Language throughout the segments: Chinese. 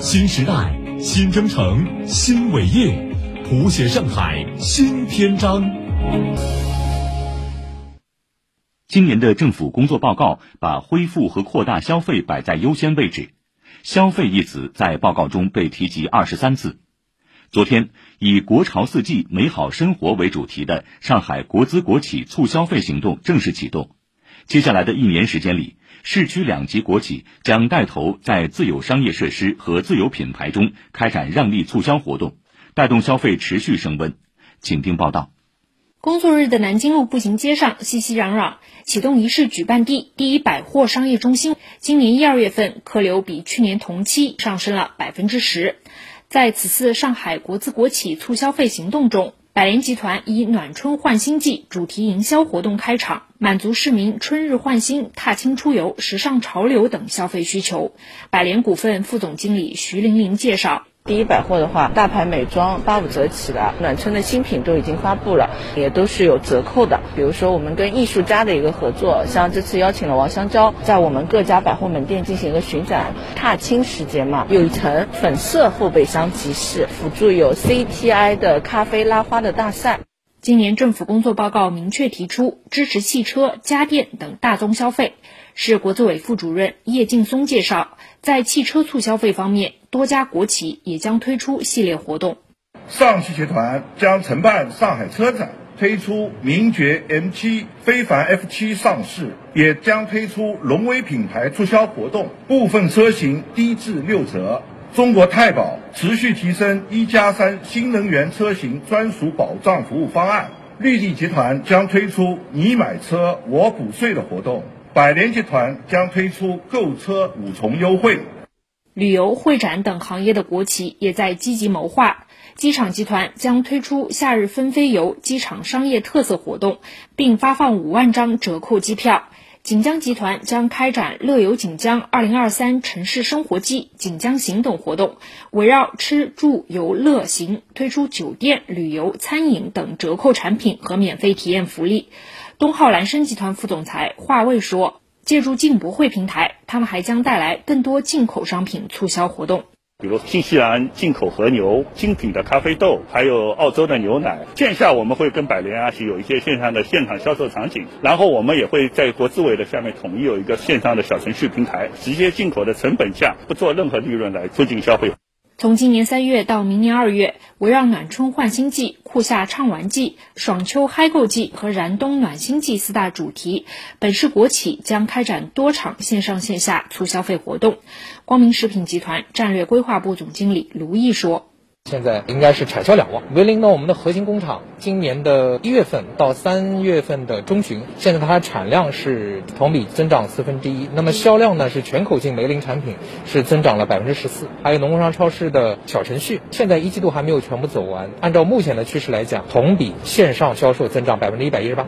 新时代，新征程，新伟业，谱写上海新篇章。今年的政府工作报告把恢复和扩大消费摆在优先位置，消费一词在报告中被提及二十三次。昨天，以“国潮四季，美好生活”为主题的上海国资国企促消费行动正式启动。接下来的一年时间里，市区两级国企将带头在自有商业设施和自有品牌中开展让利促销活动，带动消费持续升温。请听报道。工作日的南京路步行街上熙熙攘攘，启动仪式举办地第一百货商业中心今年一二月份客流比去年同期上升了百分之十。在此次上海国资国企促消费行动中，百联集团以“暖春换新季”主题营销活动开场，满足市民春日换新、踏青出游、时尚潮流等消费需求。百联股份副总经理徐玲玲介绍。第一百货的话，大牌美妆八五折起的，暖春的新品都已经发布了，也都是有折扣的。比如说我们跟艺术家的一个合作，像这次邀请了王香蕉，在我们各家百货门店进行一个巡展，踏青时节嘛，有一层粉色后备箱集市，辅助有 CTI 的咖啡拉花的大赛。今年政府工作报告明确提出支持汽车、家电等大宗消费。市国资委副主任叶劲松介绍，在汽车促消费方面。多家国企也将推出系列活动，上汽集团将承办上海车展，推出名爵 M7、非凡 F7 上市，也将推出荣威品牌促销活动，部分车型低至六折。中国太保持续提升一加三新能源车型专属保障服务方案，绿地集团将推出你买车我补税的活动，百联集团将推出购车五重优惠。旅游会展等行业的国企也在积极谋划。机场集团将推出夏日纷飞游机场商业特色活动，并发放五万张折扣机票。锦江集团将开展乐游锦江二零二三城市生活季、锦江行等活动，围绕吃住游乐行推出酒店、旅游、餐饮等折扣产品和免费体验福利。东浩蓝生集团副总裁华卫说。借助进博会平台，他们还将带来更多进口商品促销活动，比如新西兰进口和牛、精品的咖啡豆，还有澳洲的牛奶。线下我们会跟百联啊是有一些线上的现场销售场景，然后我们也会在国资委的下面统一有一个线上的小程序平台，直接进口的成本价不做任何利润来促进消费。从今年三月到明年二月，围绕暖春换新季、酷夏畅玩季、爽秋嗨购季和燃冬暖心季四大主题，本市国企将开展多场线上线下促消费活动。光明食品集团战略规划部总经理卢毅说。现在应该是产销两旺。梅林呢，我们的核心工厂今年的一月份到三月份的中旬，现在它产量是同比增长四分之一。那么销量呢，是全口径梅林产品是增长了百分之十四。还有农工商超市的小程序，现在一季度还没有全部走完。按照目前的趋势来讲，同比线上销售增长百分之一百一十八。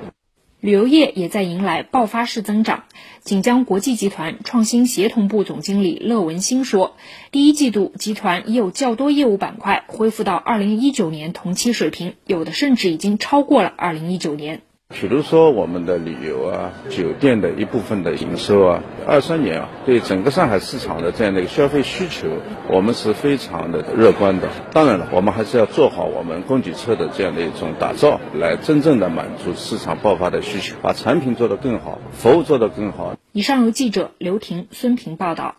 旅游业也在迎来爆发式增长。锦江国际集团创新协同部总经理乐文新说：“第一季度，集团已有较多业务板块恢复到二零一九年同期水平，有的甚至已经超过了二零一九年。”比如说我们的旅游啊、酒店的一部分的营收啊，二三年啊，对整个上海市场的这样的一个消费需求，我们是非常的乐观的。当然了，我们还是要做好我们供给侧的这样的一种打造，来真正的满足市场爆发的需求，把产品做得更好，服务做得更好。以上由记者刘婷、孙平报道。